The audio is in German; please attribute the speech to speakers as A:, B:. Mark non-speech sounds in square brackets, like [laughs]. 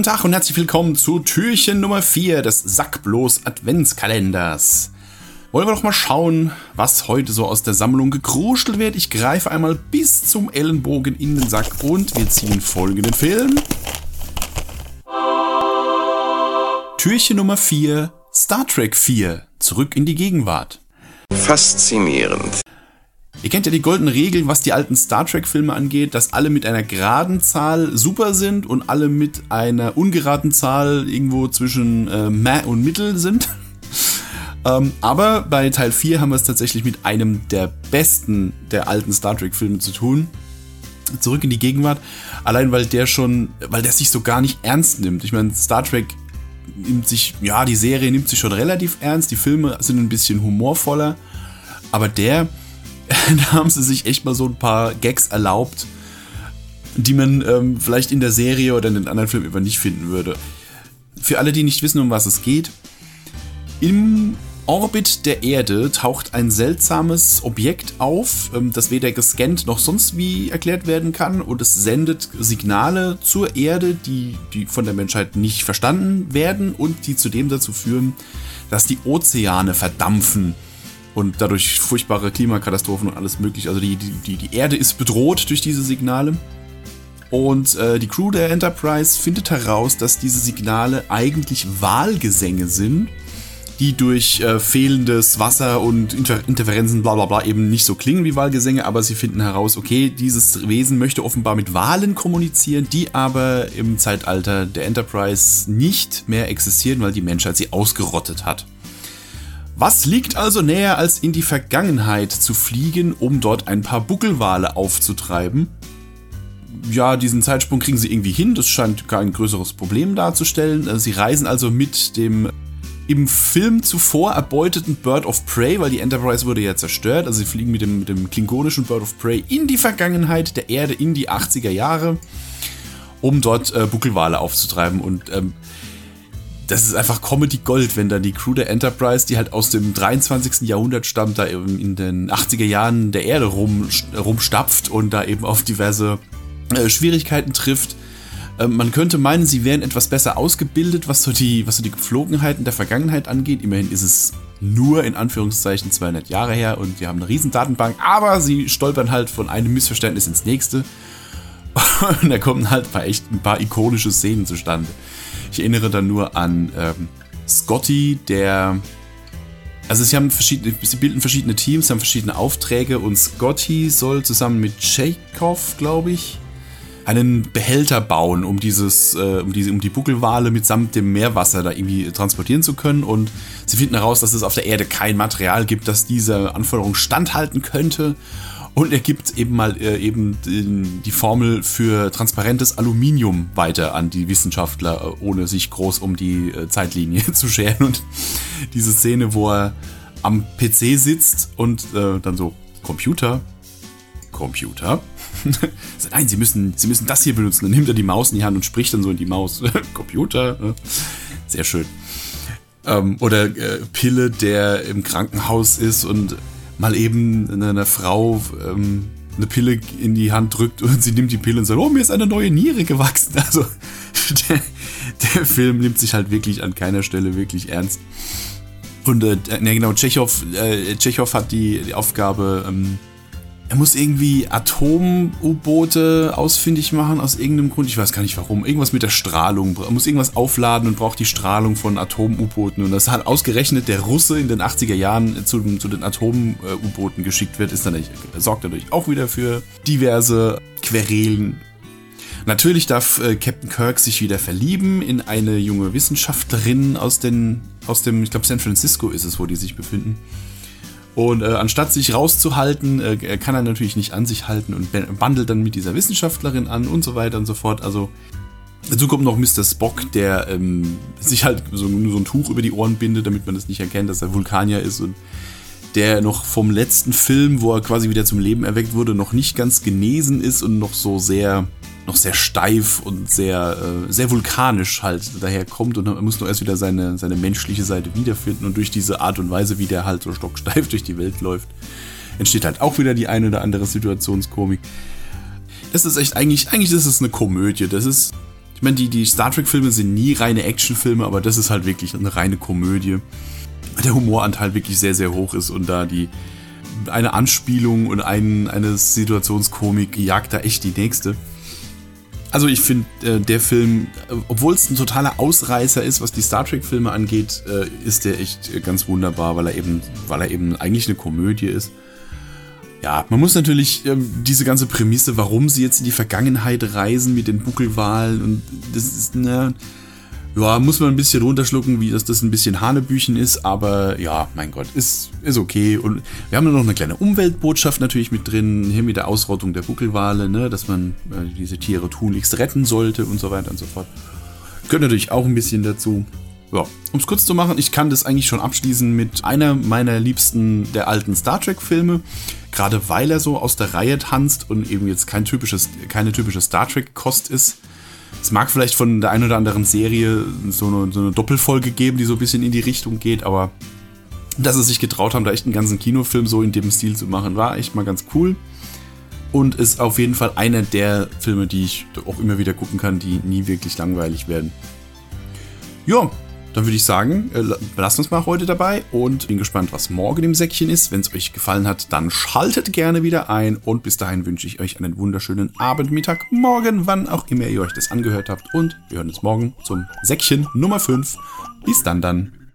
A: Guten Tag und herzlich willkommen zu Türchen Nummer 4 des Sackblos Adventskalenders. Wollen wir doch mal schauen, was heute so aus der Sammlung gekruschelt wird. Ich greife einmal bis zum Ellenbogen in den Sack und wir ziehen folgenden Film. Türchen Nummer 4, Star Trek 4, zurück in die Gegenwart.
B: Faszinierend.
A: Ihr kennt ja die goldene Regel, was die alten Star Trek-Filme angeht, dass alle mit einer geraden Zahl super sind und alle mit einer ungeraden Zahl irgendwo zwischen äh, Mä und Mittel sind. [laughs] ähm, aber bei Teil 4 haben wir es tatsächlich mit einem der besten der alten Star Trek-Filme zu tun. Zurück in die Gegenwart. Allein weil der schon, weil der sich so gar nicht ernst nimmt. Ich meine, Star Trek nimmt sich, ja, die Serie nimmt sich schon relativ ernst, die Filme sind ein bisschen humorvoller. Aber der, [laughs] da haben sie sich echt mal so ein paar Gags erlaubt, die man ähm, vielleicht in der Serie oder in den anderen Filmen über nicht finden würde. Für alle, die nicht wissen, um was es geht, im Orbit der Erde taucht ein seltsames Objekt auf, ähm, das weder gescannt noch sonst wie erklärt werden kann und es sendet Signale zur Erde, die, die von der Menschheit nicht verstanden werden und die zudem dazu führen, dass die Ozeane verdampfen und dadurch furchtbare Klimakatastrophen und alles mögliche. Also die, die, die Erde ist bedroht durch diese Signale. Und äh, die Crew der Enterprise findet heraus, dass diese Signale eigentlich Wahlgesänge sind, die durch äh, fehlendes Wasser und Inter Interferenzen bla bla bla eben nicht so klingen wie Wahlgesänge, aber sie finden heraus, okay, dieses Wesen möchte offenbar mit Wahlen kommunizieren, die aber im Zeitalter der Enterprise nicht mehr existieren, weil die Menschheit sie ausgerottet hat. Was liegt also näher, als in die Vergangenheit zu fliegen, um dort ein paar Buckelwale aufzutreiben? Ja, diesen Zeitsprung kriegen sie irgendwie hin, das scheint kein größeres Problem darzustellen. Äh, sie reisen also mit dem im Film zuvor erbeuteten Bird of Prey, weil die Enterprise wurde ja zerstört. Also sie fliegen mit dem, mit dem klingonischen Bird of Prey in die Vergangenheit der Erde, in die 80er Jahre, um dort äh, Buckelwale aufzutreiben. Und ähm, das ist einfach Comedy Gold, wenn dann die Crew der Enterprise, die halt aus dem 23. Jahrhundert stammt, da eben in den 80er Jahren der Erde rum, rumstapft und da eben auf diverse äh, Schwierigkeiten trifft. Äh, man könnte meinen, sie wären etwas besser ausgebildet, was so, die, was so die Geflogenheiten der Vergangenheit angeht. Immerhin ist es nur in Anführungszeichen 200 Jahre her und wir haben eine riesen Datenbank, aber sie stolpern halt von einem Missverständnis ins nächste. [laughs] Und da kommen halt echt ein paar ikonische Szenen zustande. Ich erinnere dann nur an ähm, Scotty, der. Also sie haben verschiedene, sie bilden verschiedene Teams, haben verschiedene Aufträge und Scotty soll zusammen mit Chekhov, glaube ich, einen Behälter bauen, um dieses, äh, um diese, um die Buckelwale mitsamt dem Meerwasser da irgendwie transportieren zu können. Und sie finden heraus, dass es auf der Erde kein Material gibt, das dieser Anforderung standhalten könnte. Und er gibt eben mal äh, eben die Formel für transparentes Aluminium weiter an die Wissenschaftler, äh, ohne sich groß um die äh, Zeitlinie [laughs] zu scheren. Und diese Szene, wo er am PC sitzt und äh, dann so, Computer, Computer. [laughs] Nein, Sie müssen, Sie müssen das hier benutzen. Dann nimmt er die Maus in die Hand und spricht dann so in die Maus. [laughs] Computer. Sehr schön. Ähm, oder äh, Pille, der im Krankenhaus ist und mal eben einer Frau ähm, eine Pille in die Hand drückt und sie nimmt die Pille und sagt, oh, mir ist eine neue Niere gewachsen. [laughs] Also der, der Film nimmt sich halt wirklich an keiner Stelle wirklich ernst. Und äh, ne, genau, Tschechow, äh, Tschechow hat die, die Aufgabe, ähm, er muss irgendwie Atom-U-Boote ausfindig machen aus irgendeinem Grund. Ich weiß gar nicht warum. Irgendwas mit der Strahlung. Er muss irgendwas aufladen und braucht die Strahlung von Atom-U-Booten. Und das hat ausgerechnet der Russe in den 80er Jahren zu, zu den Atom-U-Booten geschickt wird, ist dann sorgt natürlich auch wieder für diverse Querelen. Natürlich darf äh, Captain Kirk sich wieder verlieben in eine junge Wissenschaftlerin aus, den, aus dem, ich glaube, San Francisco ist es, wo die sich befinden. Und äh, anstatt sich rauszuhalten, äh, kann er natürlich nicht an sich halten und bandelt dann mit dieser Wissenschaftlerin an und so weiter und so fort. Also dazu kommt noch Mr. Spock, der ähm, sich halt so, so ein Tuch über die Ohren bindet, damit man das nicht erkennt, dass er Vulkanier ist und der noch vom letzten Film, wo er quasi wieder zum Leben erweckt wurde, noch nicht ganz genesen ist und noch so sehr noch sehr steif und sehr, äh, sehr vulkanisch halt daherkommt und er muss nur erst wieder seine, seine menschliche Seite wiederfinden und durch diese Art und Weise, wie der halt so stocksteif [laughs] durch die Welt läuft, entsteht halt auch wieder die eine oder andere Situationskomik. Das ist echt eigentlich, eigentlich ist es eine Komödie. Das ist, Ich meine, die, die Star Trek-Filme sind nie reine Actionfilme, aber das ist halt wirklich eine reine Komödie. Der Humoranteil wirklich sehr, sehr hoch ist und da die eine Anspielung und ein, eine Situationskomik jagt da echt die nächste. Also ich finde, äh, der Film, äh, obwohl es ein totaler Ausreißer ist, was die Star Trek-Filme angeht, äh, ist der echt äh, ganz wunderbar, weil er eben, weil er eben eigentlich eine Komödie ist. Ja, man muss natürlich ähm, diese ganze Prämisse, warum sie jetzt in die Vergangenheit reisen mit den Buckelwahlen und das ist, ne, ja, muss man ein bisschen runterschlucken, wie das, das ein bisschen Hanebüchen ist, aber ja, mein Gott, ist, ist okay. Und wir haben noch eine kleine Umweltbotschaft natürlich mit drin, hier mit der Ausrottung der Buckelwale, ne, dass man äh, diese Tiere tunlichst retten sollte und so weiter und so fort. Gehört natürlich auch ein bisschen dazu. Ja, um es kurz zu machen, ich kann das eigentlich schon abschließen mit einer meiner liebsten der alten Star Trek-Filme. Gerade weil er so aus der Reihe tanzt und eben jetzt kein typisches, keine typische Star Trek-Kost ist. Es mag vielleicht von der einen oder anderen Serie so eine, so eine Doppelfolge geben, die so ein bisschen in die Richtung geht, aber dass sie sich getraut haben, da echt einen ganzen Kinofilm so in dem Stil zu machen, war echt mal ganz cool. Und ist auf jeden Fall einer der Filme, die ich auch immer wieder gucken kann, die nie wirklich langweilig werden. Ja, dann würde ich sagen, äh, lasst uns mal heute dabei und bin gespannt, was morgen im Säckchen ist. Wenn es euch gefallen hat, dann schaltet gerne wieder ein und bis dahin wünsche ich euch einen wunderschönen Abend, Mittag, Morgen, wann auch immer ihr euch das angehört habt und wir hören uns morgen zum Säckchen Nummer 5. Bis dann dann.